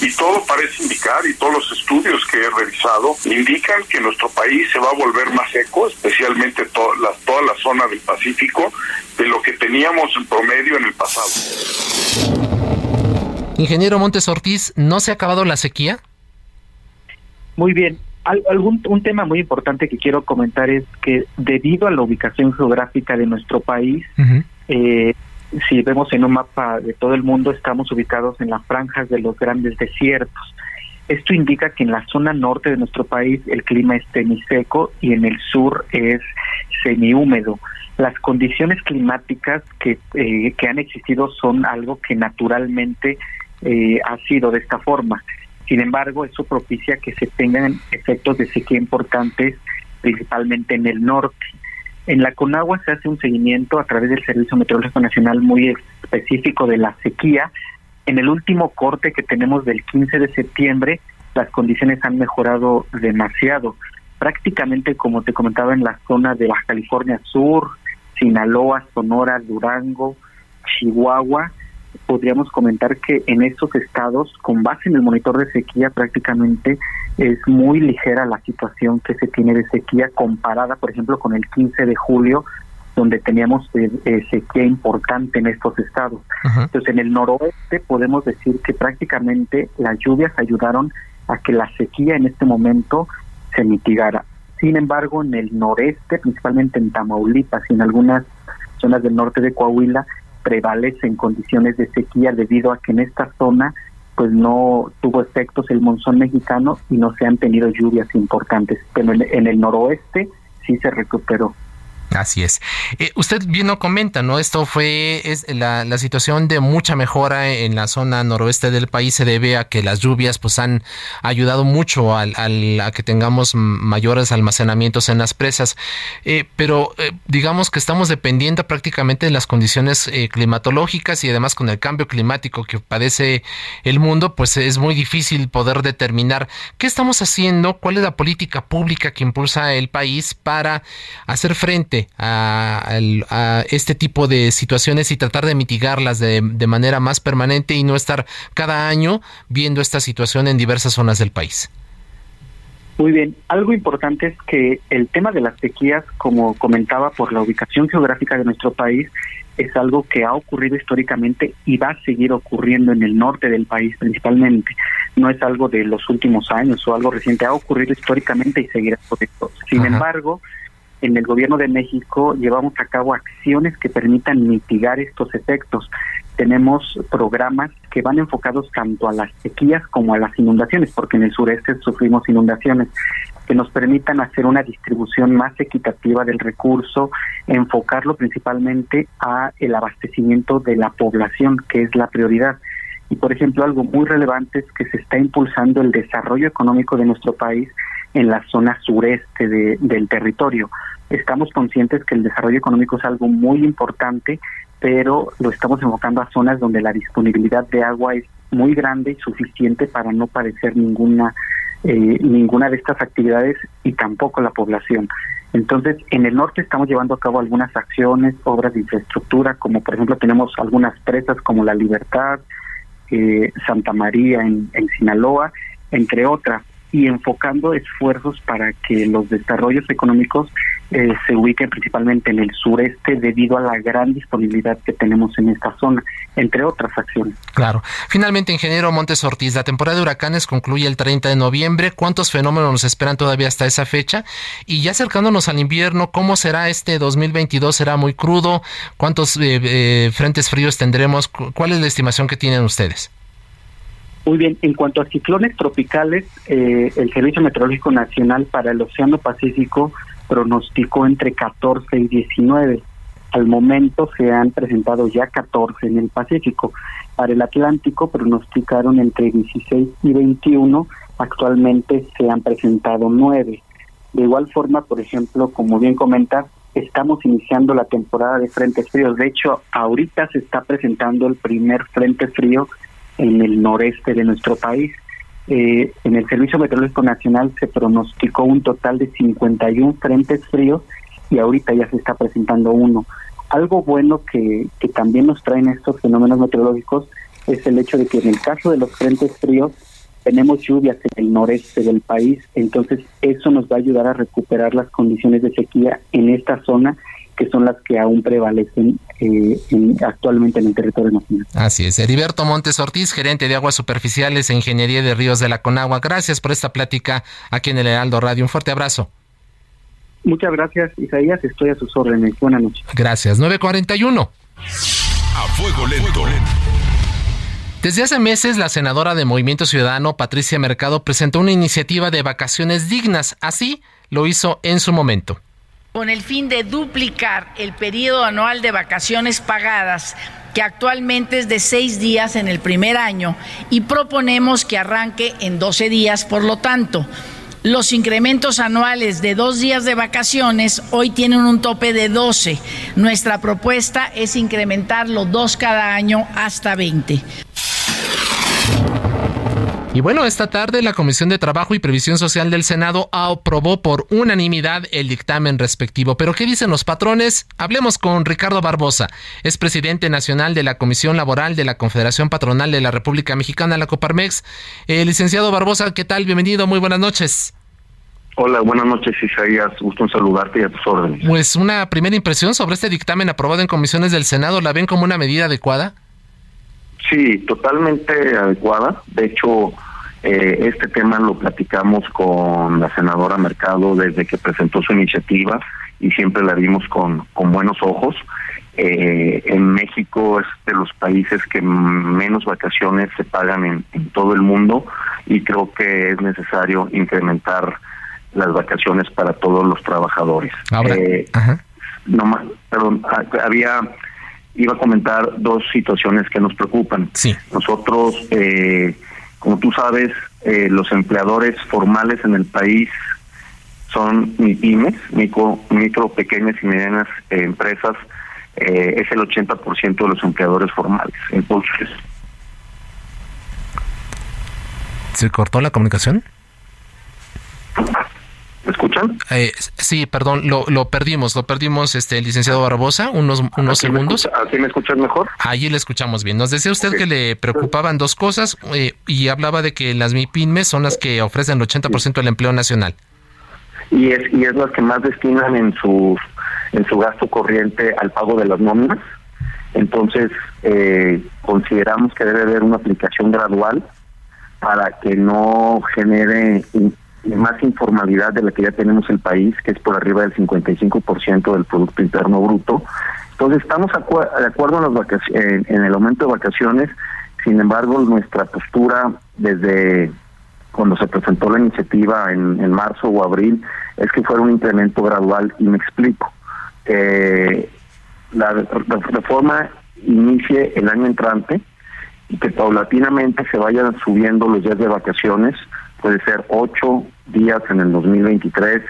Y todo parece indicar, y todos los estudios que he revisado, indican que nuestro país se va a volver más seco, especialmente la, toda la zona del Pacífico, de lo que teníamos en promedio en el pasado. Ingeniero Montes Ortiz, ¿no se ha acabado la sequía? Muy bien, algún un tema muy importante que quiero comentar es que debido a la ubicación geográfica de nuestro país, eh, si vemos en un mapa de todo el mundo, estamos ubicados en las franjas de los grandes desiertos. Esto indica que en la zona norte de nuestro país el clima es semiseco y en el sur es semihúmedo. Las condiciones climáticas que, eh, que han existido son algo que naturalmente eh, ha sido de esta forma. Sin embargo, eso propicia que se tengan efectos de sequía importantes, principalmente en el norte. En la Conagua se hace un seguimiento a través del Servicio Meteorológico Nacional muy específico de la sequía. En el último corte que tenemos del 15 de septiembre, las condiciones han mejorado demasiado. Prácticamente, como te comentaba, en la zona de Baja California Sur, Sinaloa, Sonora, Durango, Chihuahua, podríamos comentar que en estos estados, con base en el monitor de sequía, prácticamente es muy ligera la situación que se tiene de sequía comparada, por ejemplo, con el 15 de julio, donde teníamos eh, eh, sequía importante en estos estados. Entonces, en el noroeste podemos decir que prácticamente las lluvias ayudaron a que la sequía en este momento se mitigara. Sin embargo, en el noreste, principalmente en Tamaulipas y en algunas zonas del norte de Coahuila, prevalece en condiciones de sequía debido a que en esta zona pues no tuvo efectos el monzón mexicano y no se han tenido lluvias importantes, pero en, el noroeste sí se recuperó. Así es. Eh, usted bien lo comenta, ¿no? Esto fue es la, la, situación de mucha mejora en la zona noroeste del país se debe a que las lluvias pues han ayudado mucho al, al a que tengamos mayores almacenamientos en las presas. Eh, pero eh, digamos que estamos dependiendo prácticamente de las condiciones climatológicas y además con el cambio climático que padece el mundo, pues es muy difícil poder determinar qué estamos haciendo, cuál es la política pública que impulsa el país para hacer frente a, este tipo de situaciones y tratar de mitigarlas de, de manera más permanente y no estar cada año viendo esta situación en diversas zonas del país. Muy bien, algo importante es que el tema de las sequías, como comentaba, por la ubicación geográfica de nuestro país, es algo que ha ocurrido históricamente y va a seguir ocurriendo en el norte del país principalmente. No es algo de los últimos años o algo reciente, ha ocurrido históricamente y seguirá ocurriendo. Sin embargo, en el gobierno de México llevamos a cabo acciones que permitan mitigar estos efectos. Tenemos programas que van enfocados tanto a las sequías como a las inundaciones, porque en el sureste sufrimos inundaciones, que nos permitan hacer una distribución más equitativa del recurso, enfocarlo principalmente a el abastecimiento de la población, que es la prioridad. Y por ejemplo, algo muy relevante es que se está impulsando el desarrollo económico de nuestro país en la zona sureste del territorio. Estamos conscientes que el desarrollo económico es algo muy importante, pero lo estamos enfocando a zonas donde la disponibilidad de agua es muy grande y suficiente para no padecer ninguna eh, ninguna de estas actividades y tampoco la población. Entonces, en el norte estamos llevando a cabo algunas acciones, obras de infraestructura, como por ejemplo tenemos algunas presas como La Libertad, eh, Santa María en Sinaloa, entre otras y enfocando esfuerzos para que los desarrollos económicos eh, se ubiquen principalmente en el sureste debido a la gran disponibilidad que tenemos en esta zona, entre otras acciones. Claro. Finalmente, ingeniero Montes Ortiz, la temporada de huracanes concluye el 30 de noviembre. ¿Cuántos fenómenos nos esperan todavía hasta esa fecha? Y ya acercándonos al invierno, ¿cómo será este 2022? ¿Será muy crudo? ¿Cuántos eh, eh, frentes fríos tendremos? ¿Cuál es la estimación que tienen ustedes? Muy bien, en cuanto a ciclones tropicales, eh, el Servicio Meteorológico Nacional para el Océano Pacífico pronosticó entre 14 y 19. Al momento se han presentado ya 14 en el Pacífico. Para el Atlántico pronosticaron entre 16 y 21. Actualmente se han presentado 9. De igual forma, por ejemplo, como bien comenta, estamos iniciando la temporada de frentes fríos. De hecho, ahorita se está presentando el primer frente frío en el noreste de nuestro país. Eh, en el Servicio Meteorológico Nacional se pronosticó un total de 51 frentes fríos y ahorita ya se está presentando uno. Algo bueno que, que también nos traen estos fenómenos meteorológicos es el hecho de que en el caso de los frentes fríos tenemos lluvias en el noreste del país, entonces eso nos va a ayudar a recuperar las condiciones de sequía en esta zona que son las que aún prevalecen eh, actualmente en el territorio nacional. Así es. Heriberto Montes Ortiz, gerente de aguas superficiales e ingeniería de ríos de la Conagua. Gracias por esta plática aquí en el Heraldo Radio. Un fuerte abrazo. Muchas gracias, Isaías. Estoy a sus órdenes. Buenas noches. Gracias. 941. A fuego lento. Desde hace meses, la senadora de Movimiento Ciudadano, Patricia Mercado, presentó una iniciativa de vacaciones dignas. Así lo hizo en su momento con el fin de duplicar el periodo anual de vacaciones pagadas que actualmente es de seis días en el primer año y proponemos que arranque en 12 días. Por lo tanto, los incrementos anuales de dos días de vacaciones hoy tienen un tope de 12. Nuestra propuesta es incrementarlo dos cada año hasta 20. Y bueno, esta tarde la Comisión de Trabajo y Previsión Social del Senado aprobó por unanimidad el dictamen respectivo. Pero ¿qué dicen los patrones? Hablemos con Ricardo Barbosa, es presidente nacional de la Comisión Laboral de la Confederación Patronal de la República Mexicana, la Coparmex. Eh, licenciado Barbosa, ¿qué tal? Bienvenido, muy buenas noches. Hola, buenas noches Isaías, gusto en saludarte y a tus órdenes. Pues una primera impresión sobre este dictamen aprobado en comisiones del Senado, ¿la ven como una medida adecuada? Sí, totalmente adecuada. De hecho, eh, este tema lo platicamos con la senadora Mercado desde que presentó su iniciativa y siempre la vimos con, con buenos ojos. Eh, en México es de los países que menos vacaciones se pagan en, en todo el mundo y creo que es necesario incrementar las vacaciones para todos los trabajadores. Eh, no más, perdón, había iba a comentar dos situaciones que nos preocupan. Sí. Nosotros, eh, como tú sabes, eh, los empleadores formales en el país son MIPIMES, micro, micro pequeñas y medianas empresas, eh, es el 80% de los empleadores formales. Entonces... ¿Se cortó la comunicación? ¿Me escuchan? Eh, sí, perdón, lo, lo perdimos, lo perdimos, este, licenciado Barbosa, unos, unos segundos. ¿Aquí me escuchan mejor? Allí le escuchamos bien. Nos decía usted que le preocupaban dos cosas eh, y hablaba de que las MIPIMES son las que ofrecen el 80% del empleo nacional. Y es, y es las que más destinan en su, en su gasto corriente al pago de las nóminas. Entonces, eh, consideramos que debe haber una aplicación gradual para que no genere más informalidad de la que ya tenemos el país, que es por arriba del 55% del Producto Interno Bruto. Entonces, estamos de acuerdo en, las en, el aumento de vacaciones, sin embargo, nuestra postura desde cuando se presentó la iniciativa en, marzo o abril es que fuera un incremento gradual y me explico. Eh, la reforma inicie el año entrante y que paulatinamente se vayan subiendo los días de vacaciones, puede ser 8 días en el 2023,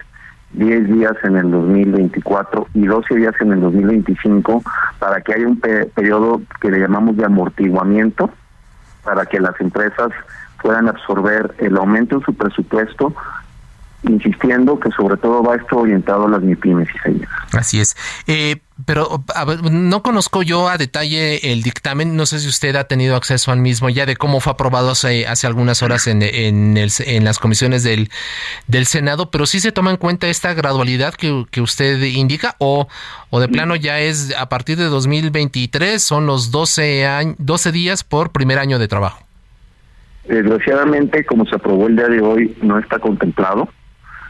10 días en el 2024 y 12 días en el 2025 para que haya un periodo que le llamamos de amortiguamiento para que las empresas puedan absorber el aumento en su presupuesto insistiendo que sobre todo va esto orientado a las MIPIMES y señas. Así es. Eh, pero no conozco yo a detalle el dictamen, no sé si usted ha tenido acceso al mismo ya de cómo fue aprobado hace, hace algunas horas en, en, el, en las comisiones del, del Senado, pero sí se toma en cuenta esta gradualidad que, que usted indica o, o de plano ya es a partir de 2023 son los 12, 12 días por primer año de trabajo. Desgraciadamente, como se aprobó el día de hoy, no está contemplado.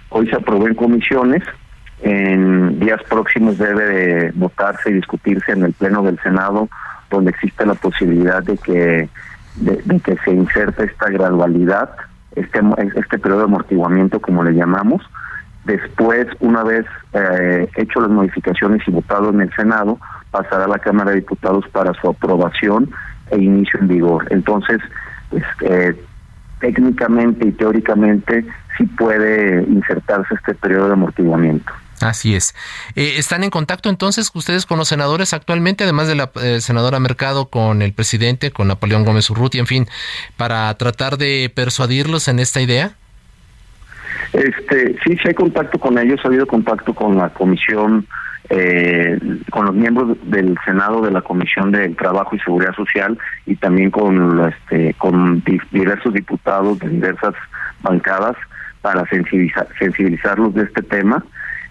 Hoy se aprobó en comisiones, en días próximos debe de votarse y discutirse en el Pleno del Senado, donde existe la posibilidad de que, de, que se inserte esta gradualidad, este, este periodo de amortiguamiento, como le llamamos. Después, una vez eh, hecho las modificaciones y votado en el Senado, pasará a la Cámara de Diputados para su aprobación e inicio en vigor. Entonces, este, técnicamente y teóricamente sí puede insertarse este periodo de amortiguamiento. Así es. Eh, ¿Están en contacto entonces ustedes con los senadores actualmente, además de la eh, senadora Mercado, con el presidente, con Napoleón Gómez Urruti, en fin, para tratar de persuadirlos en esta idea? Este, sí, sí hay contacto con ellos, ha habido contacto con la comisión, eh, con los miembros del Senado de la Comisión del Trabajo y Seguridad Social y también con, este, con diversos diputados de diversas bancadas para sensibilizar, sensibilizarlos de este tema.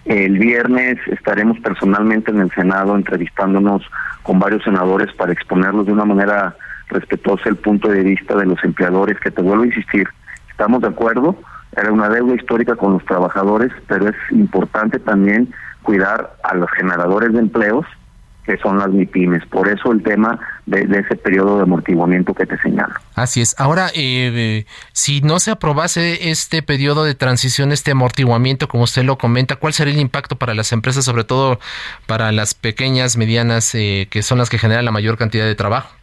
El viernes estaremos personalmente en el Senado entrevistándonos con varios senadores para exponerlos de una manera respetuosa el punto de vista de los empleadores, que te vuelvo a insistir, estamos de acuerdo, era una deuda histórica con los trabajadores, pero es importante también cuidar a los generadores de empleos que son las MIPIMES. Por eso el tema de, ese periodo de amortiguamiento que te señalo. Así es. Ahora, eh, si no se aprobase este periodo de transición, este amortiguamiento, como usted lo comenta, ¿cuál sería el impacto para las empresas, sobre todo para las pequeñas, medianas, eh, que son las que generan la mayor cantidad de trabajo?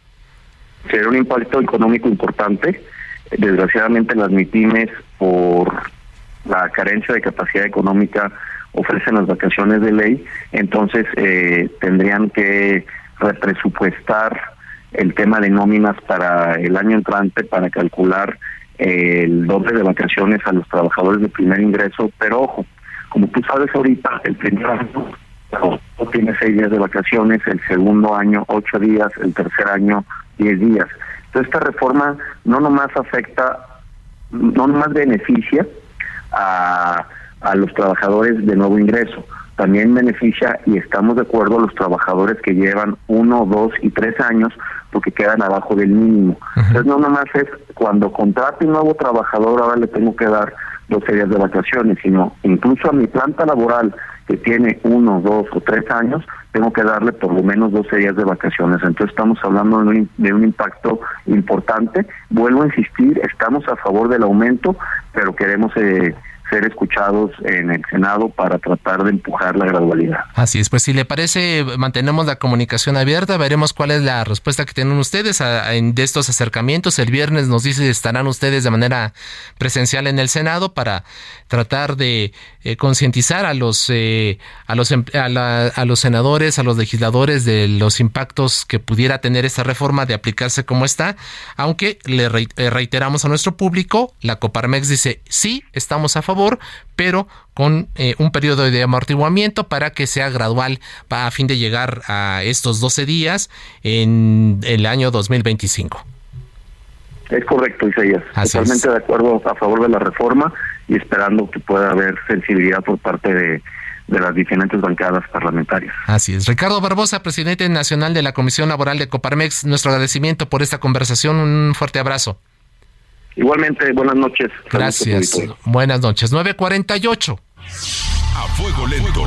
Sería un impacto económico importante. Desgraciadamente las MIPIMES, por la carencia de capacidad económica, ofrecen las vacaciones de ley, entonces eh, tendrían que represupuestar el tema de nóminas para el año entrante para calcular el doble de vacaciones a los trabajadores de primer ingreso, pero ojo, como tú sabes ahorita, el primer año tiene seis días de vacaciones, el segundo año ocho días, el tercer año diez días. Entonces esta reforma no nomás afecta, no nomás beneficia a a los trabajadores de nuevo ingreso. También beneficia, y estamos de acuerdo, a los trabajadores que llevan uno, dos y tres años porque quedan abajo del mínimo. Entonces no nomás es cuando contrate un nuevo trabajador, ahora le tengo que dar dos días de vacaciones, sino incluso a mi planta laboral que tiene uno, dos o tres años, tengo que darle por lo menos 12 días de vacaciones. Entonces estamos hablando de un, de un, impacto importante. Vuelvo a insistir, estamos a favor del aumento, pero queremos eh, ser escuchados en el Senado para tratar de empujar la gradualidad. Así es, pues si le parece, mantenemos la comunicación abierta, veremos cuál es la respuesta que tienen ustedes de estos acercamientos. El viernes nos dice estarán ustedes de manera presencial en el Senado para tratar de eh, concientizar a los eh, a los em, a, los senadores, a los legisladores de los impactos que pudiera tener esta reforma de aplicarse como está, aunque le eh, reiteramos a nuestro público, la Coparmex dice sí, estamos a favor, pero con un periodo de amortiguamiento para que sea gradual a fin de llegar a estos 12 días en el año 2025. Es correcto, Isaías. Totalmente de acuerdo a favor de la reforma y esperando que pueda haber sensibilidad por parte de, las diferentes bancadas parlamentarias. Así es. Ricardo Barbosa, presidente nacional de la Comisión Laboral de Coparmex, nuestro agradecimiento por esta conversación. Un fuerte abrazo. Igualmente, buenas noches. Gracias. Buenas noches. 948. A fuego lento.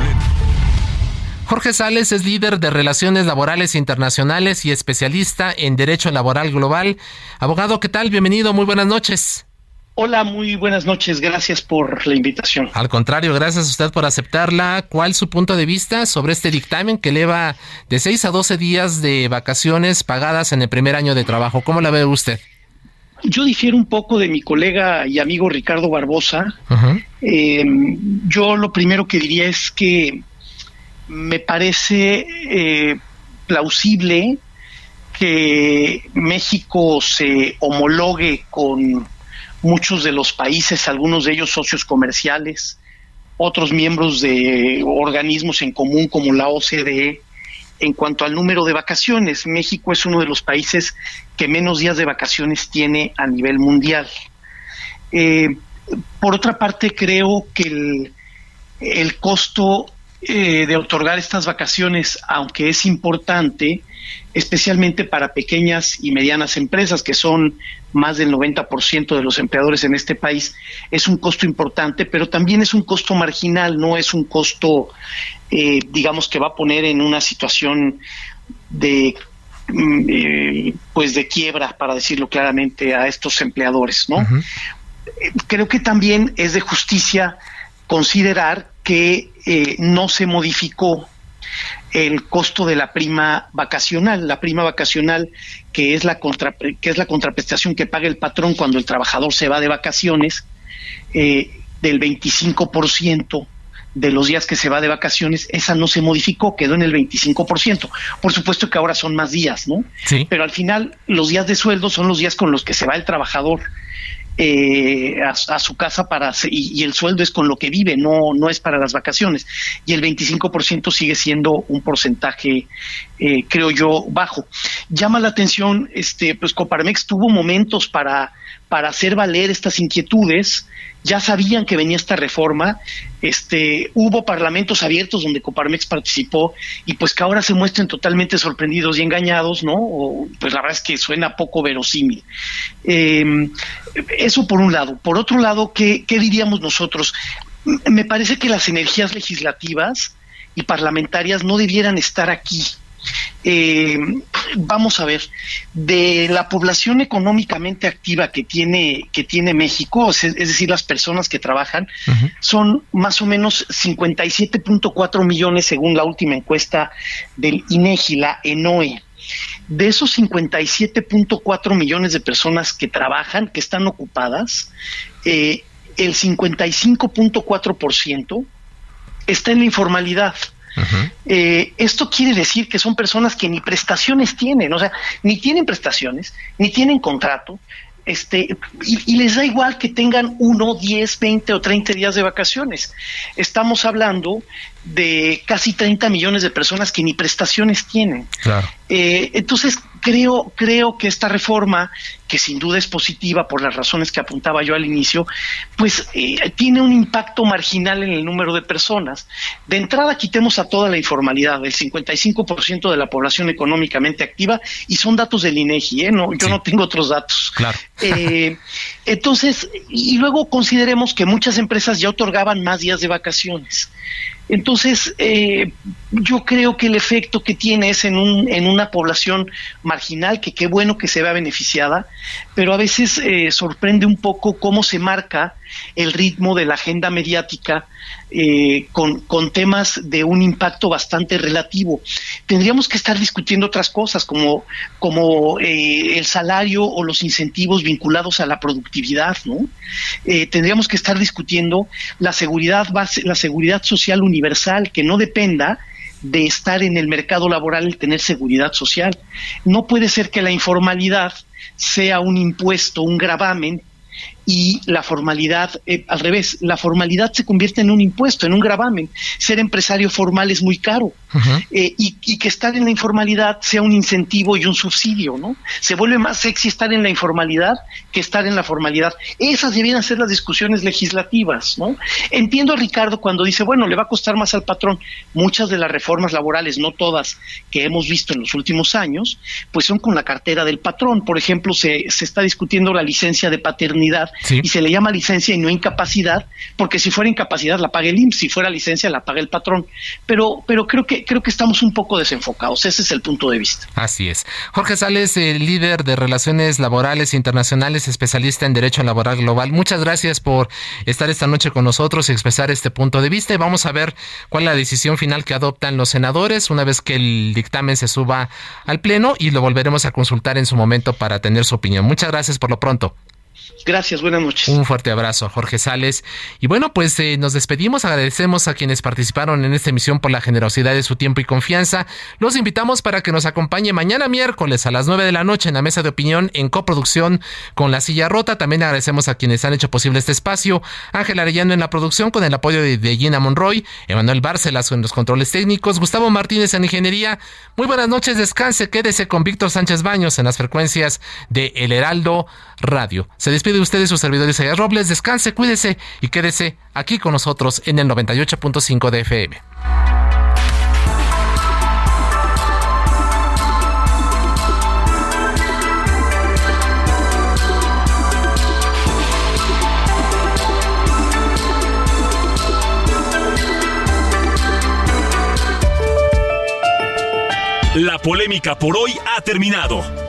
Jorge Sales es líder de Relaciones Laborales Internacionales y especialista en Derecho Laboral Global. Abogado, ¿qué tal? Bienvenido, muy buenas noches. Hola, muy buenas noches. Gracias por la invitación. Al contrario, gracias a usted por aceptarla. ¿Cuál es su punto de vista sobre este dictamen que eleva de 6 a 12 días de vacaciones pagadas en el primer año de trabajo? ¿Cómo la ve usted? Yo difiero un poco de mi colega y amigo Ricardo Barbosa. Eh, yo lo primero que diría es que me parece eh, plausible que México se homologue con muchos de los países, algunos de ellos socios comerciales, otros miembros de organismos en común como la OCDE. En cuanto al número de vacaciones, México es uno de los países que menos días de vacaciones tiene a nivel mundial. Eh, por otra parte, creo que el, costo eh, de otorgar estas vacaciones, aunque es importante, especialmente para pequeñas y medianas empresas, que son más del 90% de los empleadores en este país, es un costo importante, pero también es un costo marginal, no es un costo, eh, digamos, que va a poner en una situación de mm, eh, pues de quiebra, para decirlo claramente, a estos empleadores, ¿no? Creo que también es de justicia considerar que eh, no se modificó el costo de la prima vacacional, la prima vacacional que es la contra, que es la contraprestación que paga el patrón cuando el trabajador se va de vacaciones eh, del 25% de los días que se va de vacaciones, esa no se modificó, quedó en el 25%. Por supuesto que ahora son más días, ¿no? Sí. Pero al final los días de sueldo son los días con los que se va el trabajador eh, a, su casa para y, el sueldo es con lo que vive, no, no es para las vacaciones. Y el 25% sigue siendo un porcentaje, eh, creo yo, bajo. Llama la atención, este, pues Coparmex tuvo momentos para, para hacer valer estas inquietudes ya sabían que venía esta reforma, este, hubo parlamentos abiertos donde Coparmex participó y pues que ahora se muestren totalmente sorprendidos y engañados, ¿no? pues la verdad es que suena poco verosímil. Em, eso por un lado. Por otro lado, ¿qué, ¿qué diríamos nosotros? Me parece que las energías legislativas y parlamentarias no debieran estar aquí eh, vamos a ver, de la población económicamente activa que tiene, que tiene México, es, decir, las personas que trabajan, son más o menos 57.4 millones según la última encuesta del INEGI, la ENOE. De esos 57.4 millones de personas que trabajan, que están ocupadas, eh, el 55.4% está en la informalidad. Eh, esto quiere decir que son personas que ni prestaciones tienen, o sea, ni tienen prestaciones, ni tienen contrato, este, y, les da igual que tengan uno, diez, veinte o treinta días de vacaciones. Estamos hablando de casi 30 millones de personas que ni prestaciones tienen. Eh, entonces, creo, creo que esta reforma, que sin duda es positiva por las razones que apuntaba yo al inicio, pues eh, tiene un impacto marginal en el número de personas. De entrada, quitemos a toda la informalidad, el 55% de la población económicamente activa, y son datos del INEGI, ¿eh? no, yo no tengo otros datos. Claro. Eh, entonces, y luego consideremos que muchas empresas ya otorgaban más días de vacaciones. Entonces, eh, yo creo que el efecto que tiene es en, un, en una población marginal, que qué bueno que se vea beneficiada, pero a veces eh, sorprende un poco cómo se marca el ritmo de la agenda mediática eh, con, con, temas de un impacto bastante relativo. Tendríamos que estar discutiendo otras cosas como, como eh, el salario o los incentivos vinculados a la productividad, ¿no? Eh, tendríamos que estar discutiendo la seguridad base, la seguridad social universal que no dependa de estar en el mercado laboral y tener seguridad social. No puede ser que la informalidad sea un impuesto, un gravamen y la formalidad, eh, al revés, la formalidad se convierte en un impuesto, en un gravamen. Ser empresario formal es muy caro eh, y, que estar en la informalidad sea un incentivo y un subsidio, ¿no? Se vuelve más sexy estar en la informalidad que estar en la formalidad. Esas debieran ser las discusiones legislativas, ¿no? Entiendo a Ricardo cuando dice, bueno, le va a costar más al patrón. Muchas de las reformas laborales, no todas, que hemos visto en los últimos años, pues son con la cartera del patrón. Por ejemplo, se, se está discutiendo la licencia de paternidad y se le llama licencia y no incapacidad, porque si fuera incapacidad la paga el IMSS, si fuera licencia la paga el patrón. Pero, pero creo que creo que estamos un poco desenfocados. Ese es el punto de vista. Así es. Jorge Sales, el líder de relaciones laborales internacionales, especialista en derecho laboral global. Muchas gracias por estar esta noche con nosotros y expresar este punto de vista. Y vamos a ver cuál es la decisión final que adoptan los senadores una vez que el dictamen se suba al pleno y lo volveremos a consultar en su momento para tener su opinión. Muchas gracias por lo pronto. Gracias, buenas noches. Un fuerte abrazo, Jorge Sales. Y bueno, pues eh, nos despedimos, agradecemos a quienes participaron en esta emisión por la generosidad de su tiempo y confianza. Los invitamos para que nos acompañe mañana miércoles a las 9 de la noche en la mesa de opinión en coproducción con La Silla Rota. También agradecemos a quienes han hecho posible este espacio. Ángel Arellano en la producción con el apoyo de, Gina Monroy, Emanuel Bárcelas en los controles técnicos, Gustavo Martínez en ingeniería. Muy buenas noches, descanse, quédese con Víctor Sánchez Baños en las frecuencias de El Heraldo Radio. Despide de ustedes su servidor Isaías Robles. Descanse, cuídese y quédese aquí con nosotros en el 98.5 de FM. La polémica por hoy ha terminado.